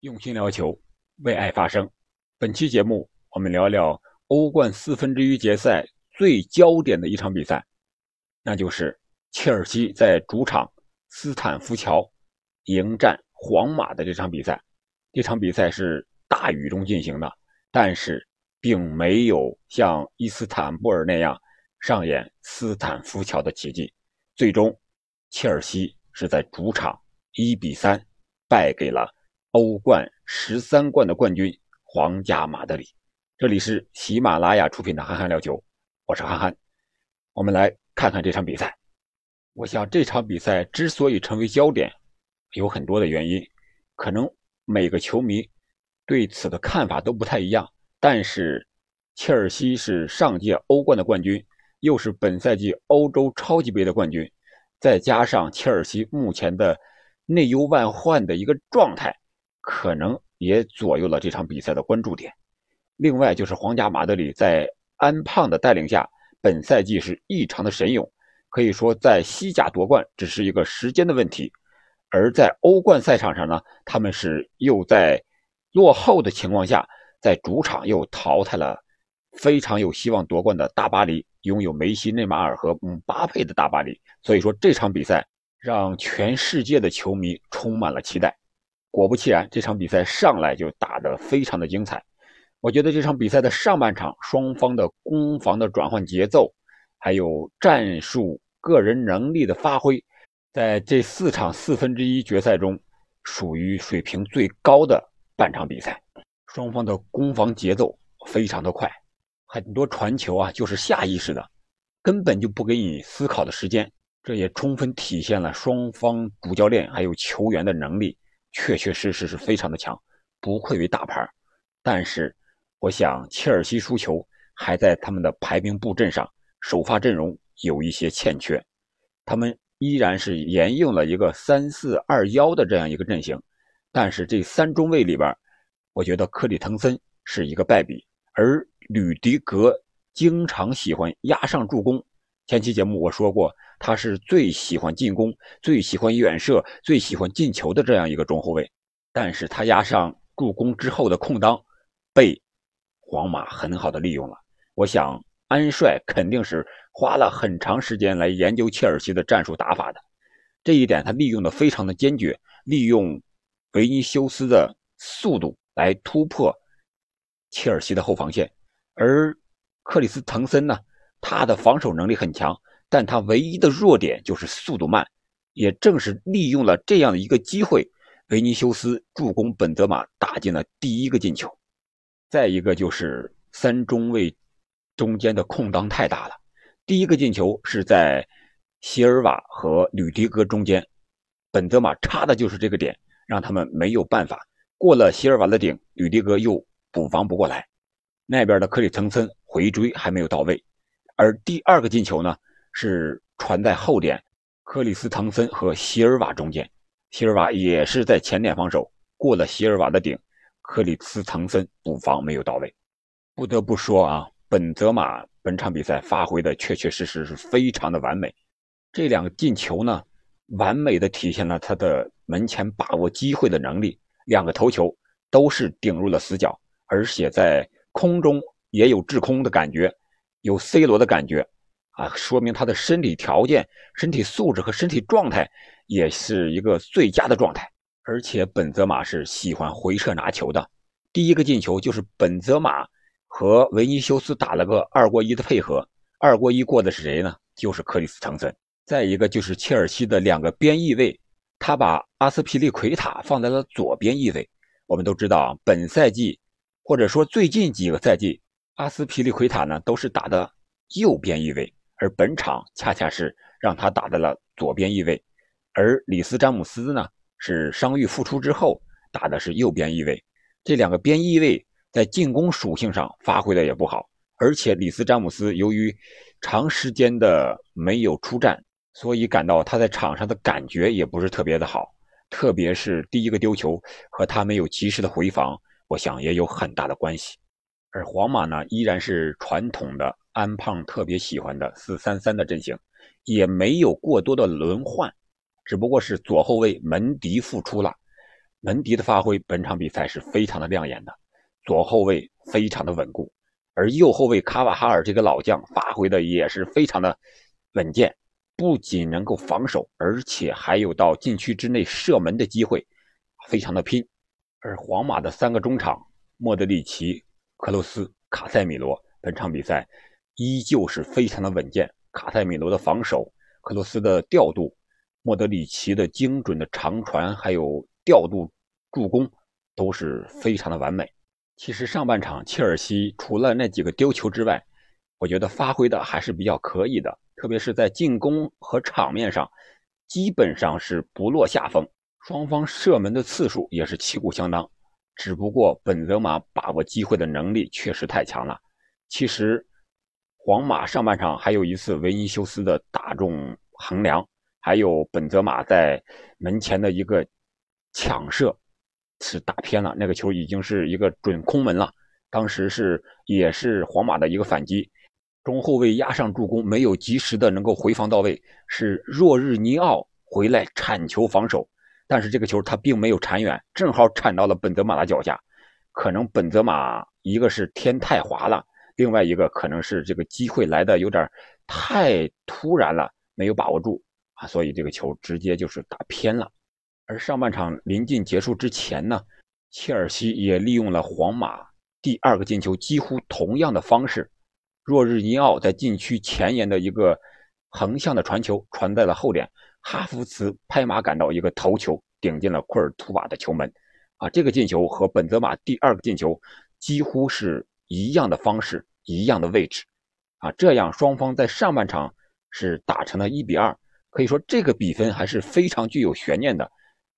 用心聊球，为爱发声。本期节目，我们聊聊欧冠四分之一决赛最焦点的一场比赛，那就是切尔西在主场斯坦福桥迎战皇马的这场比赛。这场比赛是大雨中进行的，但是并没有像伊斯坦布尔那样上演斯坦福桥的奇迹。最终，切尔西是在主场一比三败给了。欧冠十三冠的冠军皇家马德里，这里是喜马拉雅出品的《憨憨聊球》，我是憨憨。我们来看看这场比赛。我想这场比赛之所以成为焦点，有很多的原因，可能每个球迷对此的看法都不太一样。但是，切尔西是上届欧冠的冠军，又是本赛季欧洲超级杯的冠军，再加上切尔西目前的内忧外患的一个状态。可能也左右了这场比赛的关注点。另外，就是皇家马德里在安胖的带领下，本赛季是异常的神勇，可以说在西甲夺冠只是一个时间的问题。而在欧冠赛场上呢，他们是又在落后的情况下，在主场又淘汰了非常有希望夺冠的大巴黎，拥有梅西、内马尔和姆巴佩的大巴黎。所以说，这场比赛让全世界的球迷充满了期待。果不其然，这场比赛上来就打得非常的精彩。我觉得这场比赛的上半场，双方的攻防的转换节奏，还有战术、个人能力的发挥，在这四场四分之一决赛中，属于水平最高的半场比赛。双方的攻防节奏非常的快，很多传球啊就是下意识的，根本就不给你思考的时间。这也充分体现了双方主教练还有球员的能力。确确实实是非常的强，不愧为大牌。但是，我想切尔西输球还在他们的排兵布阵上，首发阵容有一些欠缺。他们依然是沿用了一个三四二幺的这样一个阵型，但是这三中卫里边，我觉得克里滕森是一个败笔，而吕迪格经常喜欢压上助攻。前期节目我说过。他是最喜欢进攻、最喜欢远射、最喜欢进球的这样一个中后卫，但是他压上助攻之后的空当，被皇马很好的利用了。我想安帅肯定是花了很长时间来研究切尔西的战术打法的，这一点他利用的非常的坚决，利用维尼修斯的速度来突破切尔西的后防线，而克里斯滕森呢，他的防守能力很强。但他唯一的弱点就是速度慢，也正是利用了这样的一个机会，维尼修斯助攻本泽马打进了第一个进球。再一个就是三中卫中间的空当太大了，第一个进球是在席尔瓦和吕迪格中间，本泽马插的就是这个点，让他们没有办法过了席尔瓦的顶，吕迪格又补防不过来，那边的克里滕森回追还没有到位，而第二个进球呢？是传在后点，克里斯滕森和席尔瓦中间，席尔瓦也是在前点防守，过了席尔瓦的顶，克里斯滕森补防没有到位。不得不说啊，本泽马本场比赛发挥的确确实实是非常的完美。这两个进球呢，完美的体现了他的门前把握机会的能力。两个头球都是顶入了死角，而且在空中也有制空的感觉，有 C 罗的感觉。啊，说明他的身体条件、身体素质和身体状态也是一个最佳的状态。而且本泽马是喜欢回撤拿球的。第一个进球就是本泽马和维尼修斯打了个二过一的配合，二过一过的是谁呢？就是克里斯滕森。再一个就是切尔西的两个边翼位，他把阿斯皮利奎塔放在了左边翼位。我们都知道，本赛季或者说最近几个赛季，阿斯皮利奎塔呢都是打的右边翼位。而本场恰恰是让他打在了左边翼位，而里斯詹姆斯呢是伤愈复出之后打的是右边翼位。这两个边翼位在进攻属性上发挥的也不好，而且里斯詹姆斯由于长时间的没有出战，所以感到他在场上的感觉也不是特别的好。特别是第一个丢球和他没有及时的回防，我想也有很大的关系。而皇马呢，依然是传统的。安胖特别喜欢的四三三的阵型，也没有过多的轮换，只不过是左后卫门迪复出了，门迪的发挥本场比赛是非常的亮眼的，左后卫非常的稳固，而右后卫卡瓦哈尔这个老将发挥的也是非常的稳健，不仅能够防守，而且还有到禁区之内射门的机会，非常的拼。而皇马的三个中场莫德里奇、克罗斯、卡塞米罗，本场比赛依旧是非常的稳健。卡塞米罗的防守，克罗斯的调度，莫德里奇的精准的长传，还有调度助攻，都是非常的完美。其实上半场切尔西除了那几个丢球之外，我觉得发挥的还是比较可以的，特别是在进攻和场面上，基本上是不落下风。双方射门的次数也是旗鼓相当，只不过本泽马把握机会的能力确实太强了。其实。皇马上半场还有一次维尼修斯的打中横梁，还有本泽马在门前的一个抢射是打偏了，那个球已经是一个准空门了。当时是也是皇马的一个反击，中后卫压上助攻，没有及时的能够回防到位，是若日尼奥回来铲球防守，但是这个球他并没有铲远，正好铲到了本泽马的脚下，可能本泽马一个是天太滑了。另外一个可能是这个机会来的有点太突然了，没有把握住啊，所以这个球直接就是打偏了。而上半场临近结束之前呢，切尔西也利用了皇马第二个进球几乎同样的方式，若日尼奥在禁区前沿的一个横向的传球传在了后点，哈弗茨拍马赶到一个头球顶进了库尔图瓦的球门，啊，这个进球和本泽马第二个进球几乎是一样的方式。一样的位置，啊，这样双方在上半场是打成了一比二，可以说这个比分还是非常具有悬念的，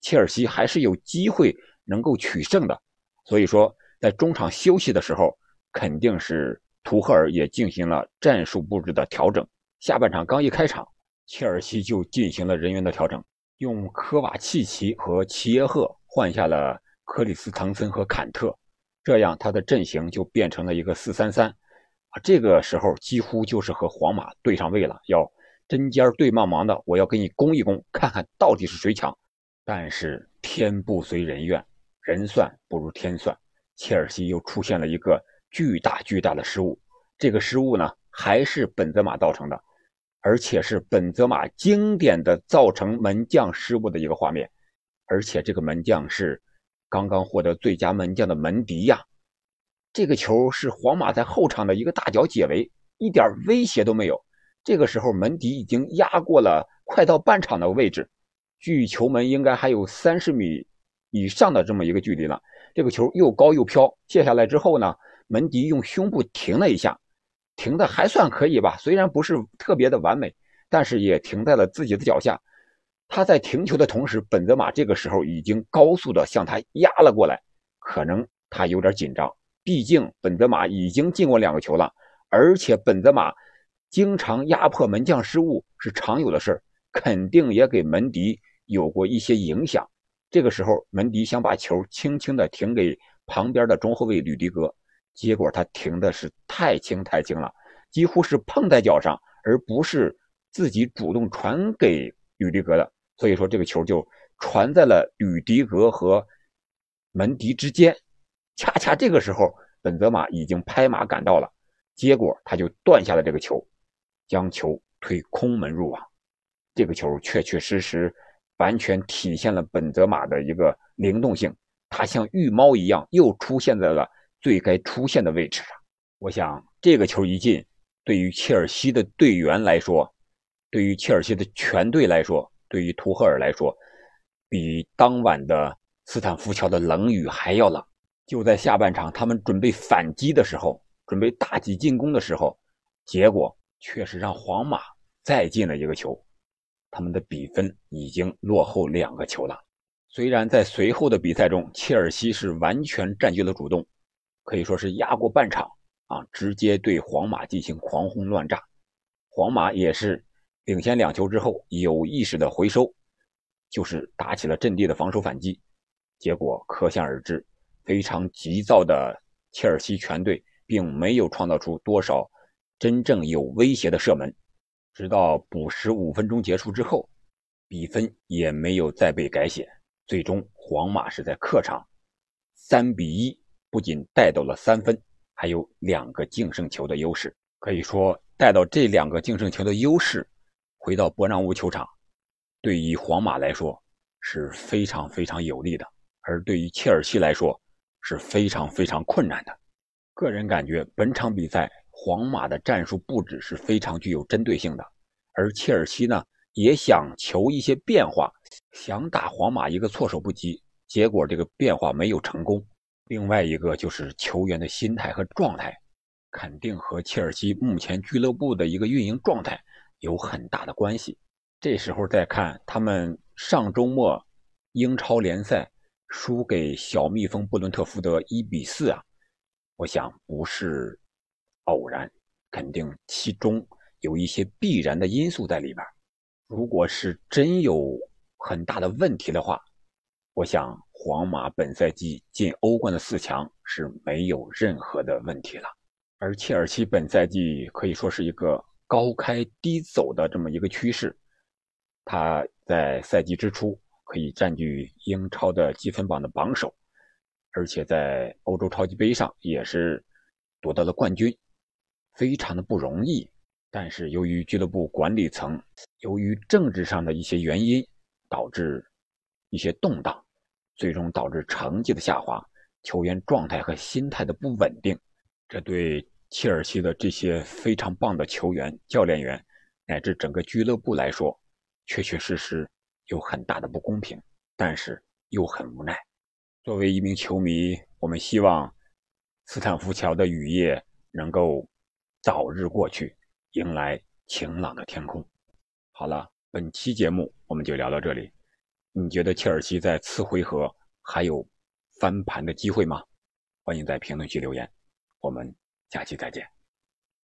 切尔西还是有机会能够取胜的。所以说，在中场休息的时候，肯定是图赫尔也进行了战术布置的调整。下半场刚一开场，切尔西就进行了人员的调整，用科瓦契奇和齐耶赫换下了克里斯滕森和坎特，这样他的阵型就变成了一个四三三。啊，这个时候几乎就是和皇马对上位了，要针尖对麦芒的，我要给你攻一攻，看看到底是谁强。但是天不随人愿，人算不如天算，切尔西又出现了一个巨大巨大的失误。这个失误呢，还是本泽马造成的，而且是本泽马经典的造成门将失误的一个画面。而且这个门将是刚刚获得最佳门将的门迪呀。这个球是皇马在后场的一个大脚解围，一点威胁都没有。这个时候门迪已经压过了快到半场的位置，距球门应该还有三十米以上的这么一个距离了。这个球又高又飘，卸下来之后呢，门迪用胸部停了一下，停的还算可以吧，虽然不是特别的完美，但是也停在了自己的脚下。他在停球的同时，本泽马这个时候已经高速的向他压了过来，可能他有点紧张。毕竟本泽马已经进过两个球了，而且本泽马经常压迫门将失误是常有的事肯定也给门迪有过一些影响。这个时候，门迪想把球轻轻的停给旁边的中后卫吕迪格，结果他停的是太轻太轻了，几乎是碰在脚上，而不是自己主动传给吕迪格的。所以说，这个球就传在了吕迪格和门迪之间。恰恰这个时候，本泽马已经拍马赶到了，结果他就断下了这个球，将球推空门入网。这个球确确实实完全体现了本泽马的一个灵动性，他像御猫一样又出现在了最该出现的位置上。我想这个球一进，对于切尔西的队员来说，对于切尔西的全队来说，对于图赫尔来说，比当晚的斯坦福桥的冷雨还要冷。就在下半场，他们准备反击的时候，准备大举进攻的时候，结果却是让皇马再进了一个球，他们的比分已经落后两个球了。虽然在随后的比赛中，切尔西是完全占据了主动，可以说是压过半场啊，直接对皇马进行狂轰乱炸。皇马也是领先两球之后有意识的回收，就是打起了阵地的防守反击，结果可想而知。非常急躁的切尔西全队并没有创造出多少真正有威胁的射门，直到补时五分钟结束之后，比分也没有再被改写。最终皇马是在客场三比一，不仅带到了三分，还有两个净胜球的优势。可以说，带到这两个净胜球的优势，回到伯纳乌球场，对于皇马来说是非常非常有利的，而对于切尔西来说是非常非常困难的。个人感觉，本场比赛皇马的战术布置是非常具有针对性的，而切尔西呢？也想求一些变化，想打皇马一个措手不及，结果这个变化没有成功。另外一个就是球员的心态和状态，肯定和切尔西目前俱乐部的一个运营状态有很大的关系。这时候再看他们上周末英超联赛输给小蜜蜂布伦特福德一比四啊，我想不是偶然，肯定其中有一些必然的因素在里边。如果是真有很大的问题的话，我想皇马本赛季进欧冠的四强是没有任何的问题了。而切尔西本赛季可以说是一个高开低走的这么一个趋势，他在赛季之初可以占据英超的积分榜的榜首，而且在欧洲超级杯上也是夺得了冠军，非常的不容易。但是由于俱乐部管理层由于政治上的一些原因，导致一些动荡，最终导致成绩的下滑，球员状态和心态的不稳定，这对切尔西的这些非常棒的球员、教练员乃至整个俱乐部来说，确确实实有很大的不公平，但是又很无奈。作为一名球迷，我们希望斯坦福桥的雨夜能够早日过去。迎来晴朗的天空。好了，本期节目我们就聊到这里。你觉得切尔西在次回合还有翻盘的机会吗？欢迎在评论区留言。我们下期再见。